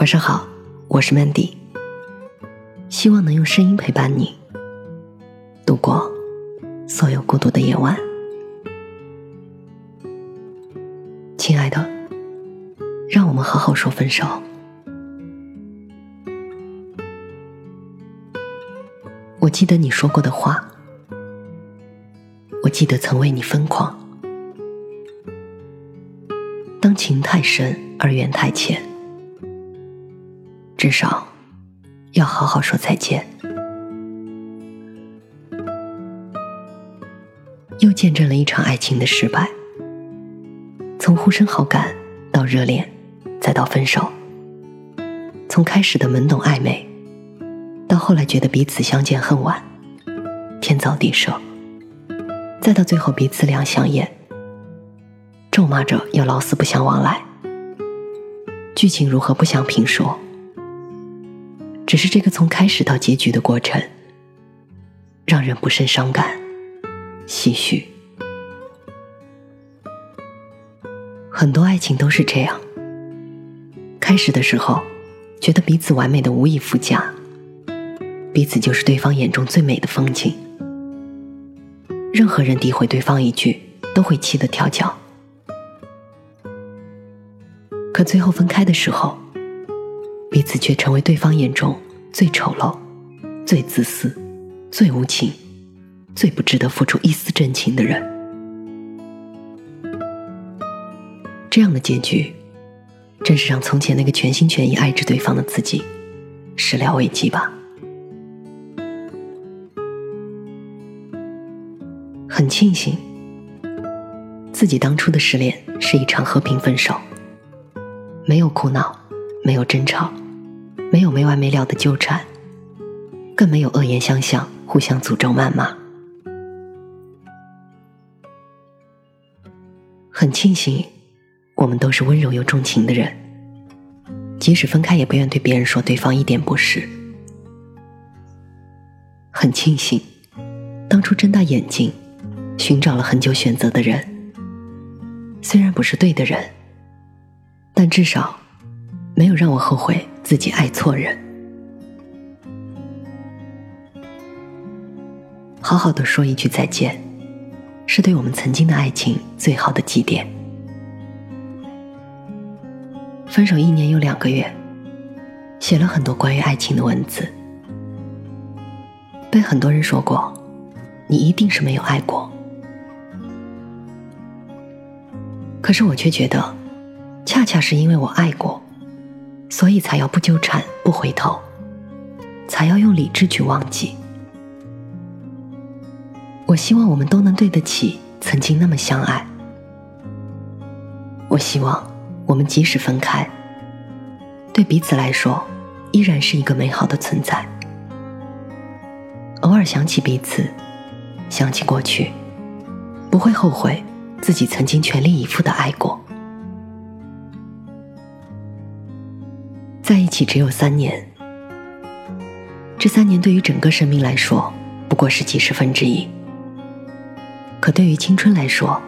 晚上好，我是 Mandy，希望能用声音陪伴你度过所有孤独的夜晚。亲爱的，让我们好好说分手。我记得你说过的话，我记得曾为你疯狂。当情太深而缘太浅，至少要好好说再见。又见证了一场爱情的失败，从互生好感到热恋，再到分手，从开始的懵懂暧昧，到后来觉得彼此相见恨晚，天造地设，再到最后彼此两相厌。咒骂着要老死不相往来，剧情如何不想评说，只是这个从开始到结局的过程，让人不甚伤感、唏嘘。很多爱情都是这样，开始的时候觉得彼此完美的无以复加，彼此就是对方眼中最美的风景，任何人诋毁对方一句，都会气得跳脚。可最后分开的时候，彼此却成为对方眼中最丑陋、最自私、最无情、最不值得付出一丝真情的人。这样的结局，正是让从前那个全心全意爱着对方的自己始料未及吧。很庆幸，自己当初的失恋是一场和平分手。没有哭闹，没有争吵，没有没完没了的纠缠，更没有恶言相向、互相诅咒谩骂。很庆幸，我们都是温柔又重情的人，即使分开也不愿对别人说对方一点不是。很庆幸，当初睁大眼睛，寻找了很久选择的人，虽然不是对的人。但至少，没有让我后悔自己爱错人。好好的说一句再见，是对我们曾经的爱情最好的祭奠。分手一年又两个月，写了很多关于爱情的文字，被很多人说过，你一定是没有爱过。可是我却觉得。恰恰是因为我爱过，所以才要不纠缠、不回头，才要用理智去忘记。我希望我们都能对得起曾经那么相爱。我希望我们即使分开，对彼此来说依然是一个美好的存在。偶尔想起彼此，想起过去，不会后悔自己曾经全力以赴的爱过。在一起只有三年，这三年对于整个生命来说不过是几十分之一，可对于青春来说，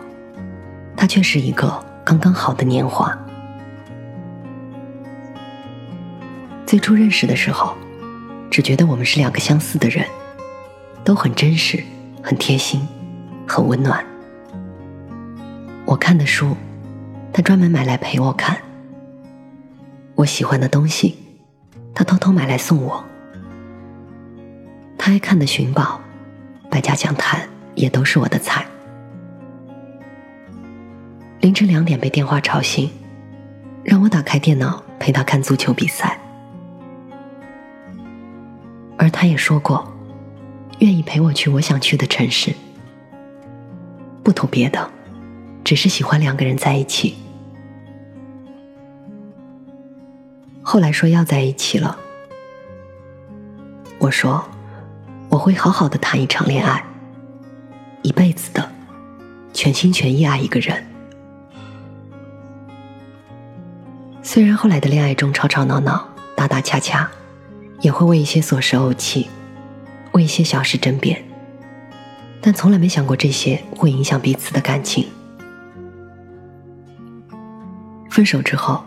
它却是一个刚刚好的年华。最初认识的时候，只觉得我们是两个相似的人，都很真实、很贴心、很温暖。我看的书，他专门买来陪我看。我喜欢的东西，他偷偷买来送我。他爱看的《寻宝》《百家讲坛》也都是我的菜。凌晨两点被电话吵醒，让我打开电脑陪他看足球比赛。而他也说过，愿意陪我去我想去的城市。不图别的，只是喜欢两个人在一起。后来说要在一起了，我说我会好好的谈一场恋爱，一辈子的，全心全意爱一个人。虽然后来的恋爱中吵吵闹闹、打打掐掐，也会为一些琐事怄气，为一些小事争辩，但从来没想过这些会影响彼此的感情。分手之后。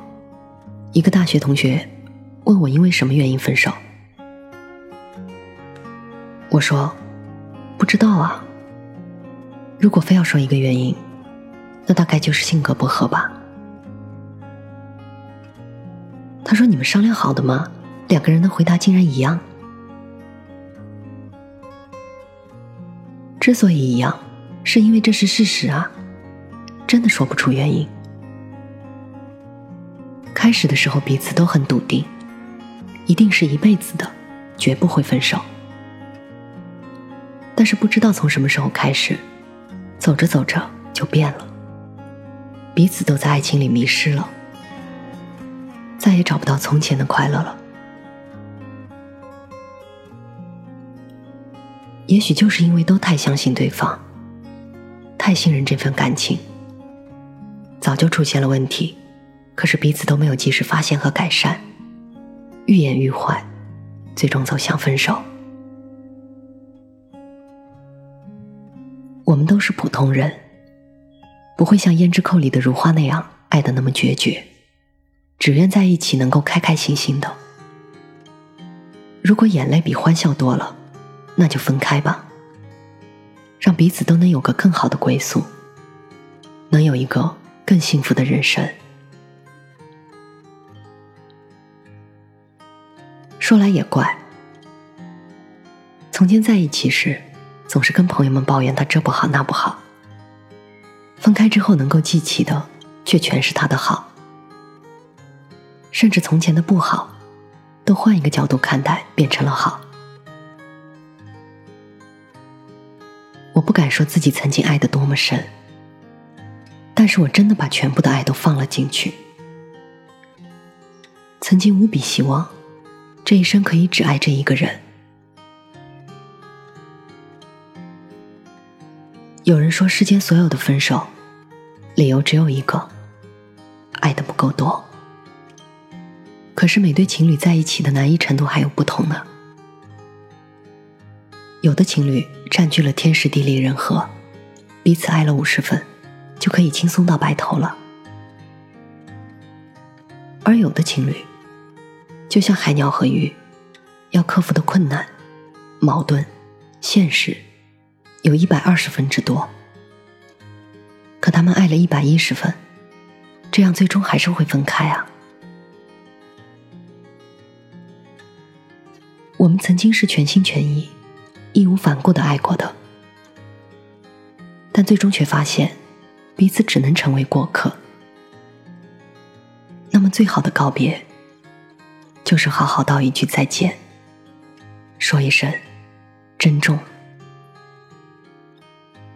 一个大学同学问我因为什么原因分手。我说不知道啊。如果非要说一个原因，那大概就是性格不合吧。他说：“你们商量好的吗？两个人的回答竟然一样。之所以一样，是因为这是事实啊，真的说不出原因。开始的时候彼此都很笃定，一定是一辈子的，绝不会分手。但是不知道从什么时候开始。”走着走着就变了，彼此都在爱情里迷失了，再也找不到从前的快乐了。也许就是因为都太相信对方，太信任这份感情，早就出现了问题，可是彼此都没有及时发现和改善，愈演愈坏，最终走向分手。我们都是普通人，不会像胭脂扣里的如花那样爱的那么决绝，只愿在一起能够开开心心的。如果眼泪比欢笑多了，那就分开吧，让彼此都能有个更好的归宿，能有一个更幸福的人生。说来也怪，从前在一起时。总是跟朋友们抱怨他这不好那不好。分开之后能够记起的，却全是他的好。甚至从前的不好，都换一个角度看待，变成了好。我不敢说自己曾经爱的多么深，但是我真的把全部的爱都放了进去。曾经无比希望，这一生可以只爱这一个人。有人说，世间所有的分手，理由只有一个：爱的不够多。可是每对情侣在一起的难易程度还有不同呢。有的情侣占据了天时地利人和，彼此爱了五十分，就可以轻松到白头了；而有的情侣，就像海鸟和鱼，要克服的困难、矛盾、现实。有一百二十分之多，可他们爱了一百一十分，这样最终还是会分开啊。我们曾经是全心全意、义无反顾的爱过的，但最终却发现彼此只能成为过客。那么，最好的告别，就是好好道一句再见，说一声珍重。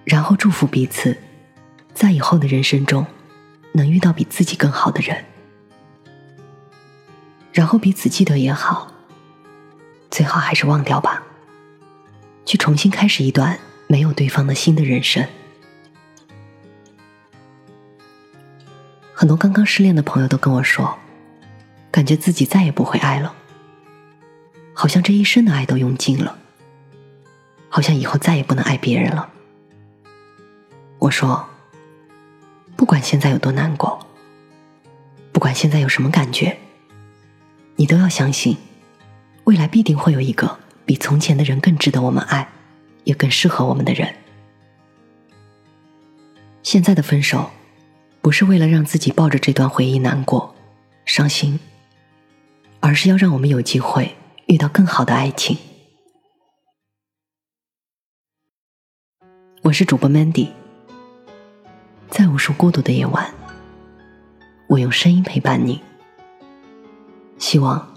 然后祝福彼此，在以后的人生中，能遇到比自己更好的人。然后彼此记得也好，最好还是忘掉吧，去重新开始一段没有对方的新的人生。很多刚刚失恋的朋友都跟我说，感觉自己再也不会爱了，好像这一生的爱都用尽了，好像以后再也不能爱别人了。我说：“不管现在有多难过，不管现在有什么感觉，你都要相信，未来必定会有一个比从前的人更值得我们爱，也更适合我们的人。现在的分手，不是为了让自己抱着这段回忆难过、伤心，而是要让我们有机会遇到更好的爱情。”我是主播 Mandy。在无数孤独的夜晚，我用声音陪伴你。希望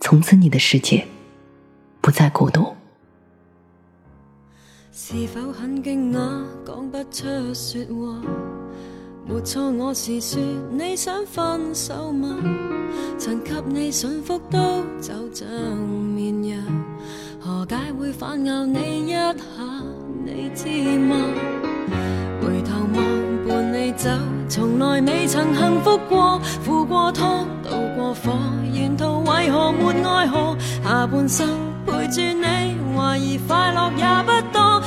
从此你的世界不再孤独。是否很惊讶，讲不出说话？没错，我是说你想分手吗？曾给你驯服都走像绵羊，何解会反咬你一下？你知吗？回头望。伴你走，从来未曾幸福过，付过汤，渡过火，沿途为何没爱河？下半生陪住你，怀疑快乐也不多，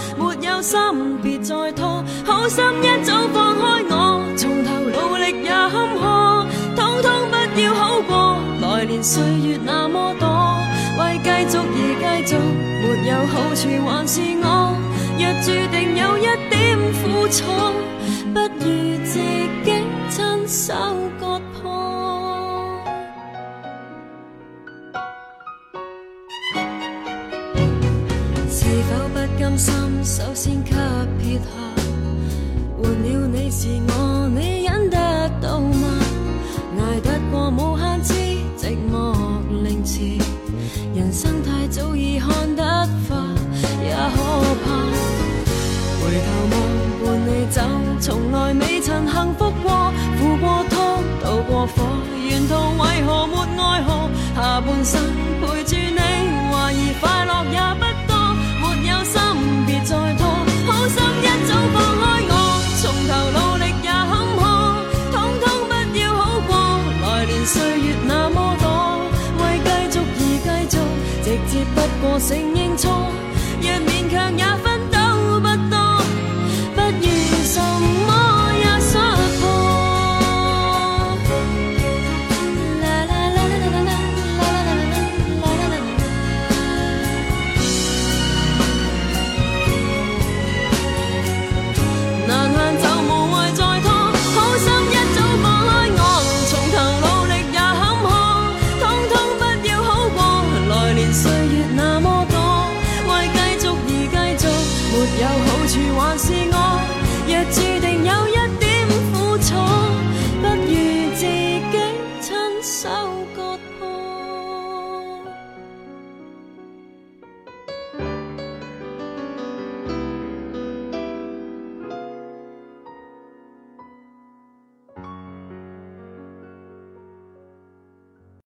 心别再拖，好心一早放开我，从头努力也坎坷，通通不要好过，来年岁月那么多，为继续而继续，没有好处还是我，若注定有一点苦楚，首先给撇下，换了你是我，你忍得到吗？捱得過無限次寂寞凌遲，人生太早已看得化，也可怕。回頭望伴你走，從來未曾幸福過，付過湯，渡過火，沿途為何沒愛河？下半生陪住過承認錯。